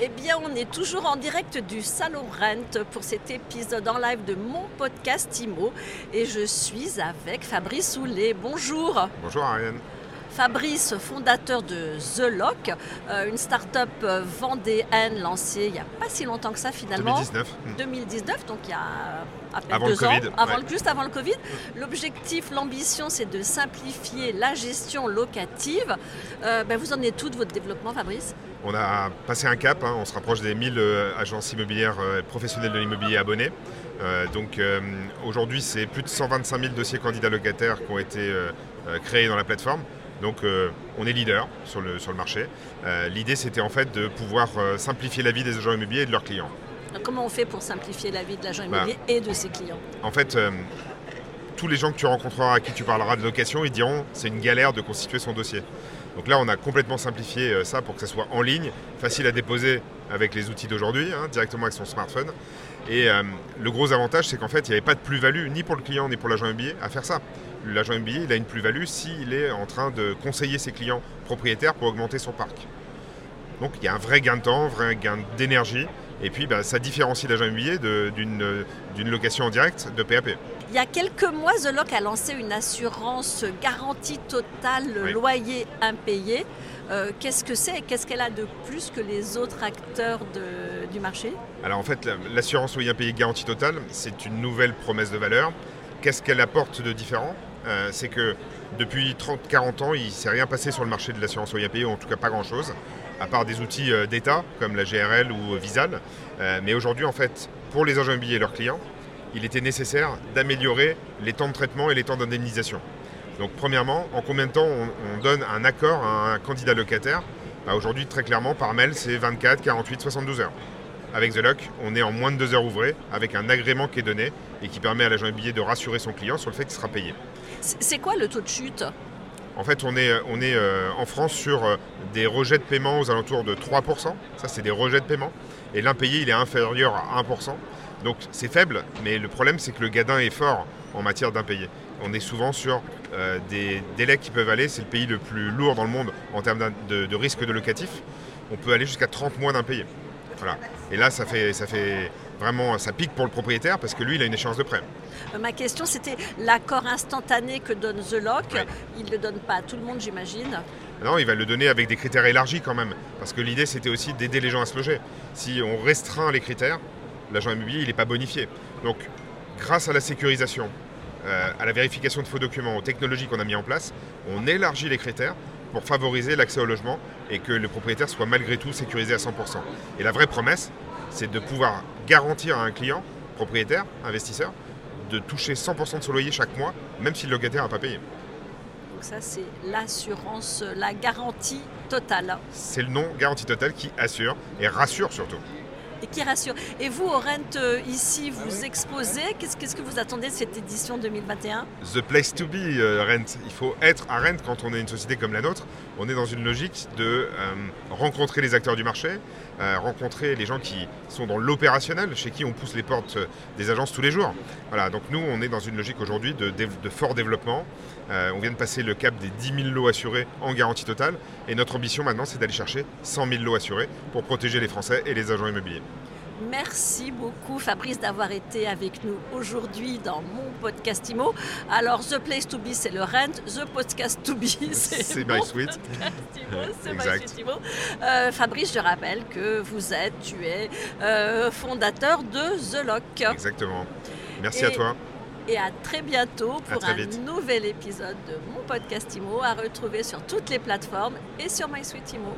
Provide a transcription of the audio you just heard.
est toujours en direct du Salon Rent pour cet épisode en live de mon podcast IMO et je suis avec Fabrice Soulet. Bonjour. Bonjour Ariane. Fabrice, fondateur de The Lock, euh, une start-up euh, vendéenne lancée il n'y a pas si longtemps que ça finalement. 2019. 2019, donc il y a à peine Avant deux le Covid, ans, avant, ouais. juste avant le Covid. L'objectif, l'ambition, c'est de simplifier la gestion locative. Euh, ben, vous en êtes tout de votre développement, Fabrice? On a passé un cap, hein, on se rapproche des 1000 euh, agences immobilières professionnelles de l'immobilier abonnés. Euh, donc euh, aujourd'hui, c'est plus de 125 000 dossiers candidats locataires qui ont été euh, créés dans la plateforme. Donc euh, on est leader sur le, sur le marché. Euh, L'idée, c'était en fait de pouvoir euh, simplifier la vie des agents immobiliers et de leurs clients. Alors, Comment on fait pour simplifier la vie de l'agent Bah. immobilier et de ses clients? En fait, tous les gens que tu rencontreras, à qui tu parleras de location, ils diront c'est une galère de constituer son dossier. Donc là, on a complètement simplifié euh, ça pour que ça soit en ligne, facile à déposer avec les outils d'aujourd'hui, hein, directement avec son smartphone. Et euh, le gros avantage, c'est qu'en fait, il n'y avait pas de plus-value, ni pour le client, ni pour l'agent immobilier, à faire ça. L'agent immobilier, il a une plus-value s'il est en train de conseiller ses clients propriétaires pour augmenter son parc. Donc il y a un vrai gain de temps, un vrai gain d'énergie. Et puis, bah, ça différencie l'agent immobilier euh, d'une location en direct de PAP. Il y a quelques mois, The Lock a lancé une assurance garantie totale Oui. loyer impayé. Euh, Qu'est-ce que c'est et qu'est-ce qu'elle a de plus que les autres acteurs de- du marché? Alors en fait, la- l'assurance loyer impayé garantie totale, c'est une nouvelle promesse de valeur. Qu'est-ce qu'elle apporte de différent? Euh, C'est que depuis 30-40 ans, il ne s'est rien passé sur le marché de l'assurance loyer impayé, ou en tout cas pas grand-chose, à part des outils euh, d'État comme la GRL ou Visal. Euh, mais aujourd'hui, en fait, pour les agents immobiliers et leurs clients, il était nécessaire d'améliorer les temps de traitement et les temps d'indemnisation. Donc premièrement, en combien de temps on, on donne un accord à un candidat locataire? Bah, Aujourd'hui, très clairement, par mail, c'est 24, 48, 72 heures. Avec The Lock, on est en moins de deux heures ouvrées, avec un agrément qui est donné et qui permet à l'agent immobilier de rassurer son client sur le fait qu'il sera payé. C'est quoi le taux de chute? En fait, on est, on est euh, en France sur euh, des rejets de paiement aux alentours de 3%. Ça, c'est des rejets de paiement. Et l'impayé, il est inférieur à 1%. Donc, c'est faible, mais le problème, c'est que le gadin est fort en matière d'impayé. On est souvent sur euh, des délais qui peuvent aller, c'est le pays le plus lourd dans le monde en termes de, de risque de locatif. On peut aller jusqu'à 30 mois d'impayé. Voilà. Et là, ça fait, ça fait vraiment, ça pique pour le propriétaire parce que lui, il a une échéance de prêt. Euh, Ma question, c'était l'accord instantané que donne The Lock. Ouais. Il ne le donne pas à tout le monde, j'imagine. Non, il va le donner avec des critères élargis quand même. Parce que l'idée, c'était aussi d'aider les gens à se loger. Si on restreint les critères, l'agent immobilier, il n'est pas bonifié. Donc, grâce à la sécurisation, euh, à la vérification de faux documents, aux technologies qu'on a mis en place, on élargit les critères pour favoriser l'accès au logement et que le propriétaire soit malgré tout sécurisé à 100%. Et la vraie promesse, c'est de pouvoir garantir à un client, propriétaire, investisseur, de toucher 100% de son loyer chaque mois, même si le locataire n'a pas payé. Donc ça, c'est l'assurance, la garantie totale C'est le nom garantie totale qui assure et rassure surtout. Et qui rassure. Et vous, au Rent, euh, ici, vous exposez. Qu'est-ce qu'est-ce que vous attendez de cette édition 2021 The place to be, euh, Rent. Il faut être à Rent quand on est une société comme la nôtre. On est dans une logique de euh, rencontrer les acteurs du marché, euh, rencontrer les gens qui sont dans l'opérationnel, chez qui on pousse les portes des agences tous les jours. Voilà, donc nous, on est dans une logique aujourd'hui de, fort développement. Euh, on vient de passer le cap des 10 000 lots assurés en garantie totale. Et notre ambition maintenant, c'est d'aller chercher 100 000 lots assurés pour protéger les Français et les agents immobiliers. Merci beaucoup Fabrice d'avoir été avec nous aujourd'hui dans mon podcast IMO. Alors The Place to Be c'est le Rent, The Podcast to Be c'est My Suite. c'est Exact. IMO. Euh, Fabrice, je rappelle que vous êtes, tu es euh, fondateur de The Lock. Exactement. Merci Et- à toi. Et à très bientôt pour très un vite. nouvel épisode de mon podcast IMO à retrouver sur toutes les plateformes et sur My Suite IMO.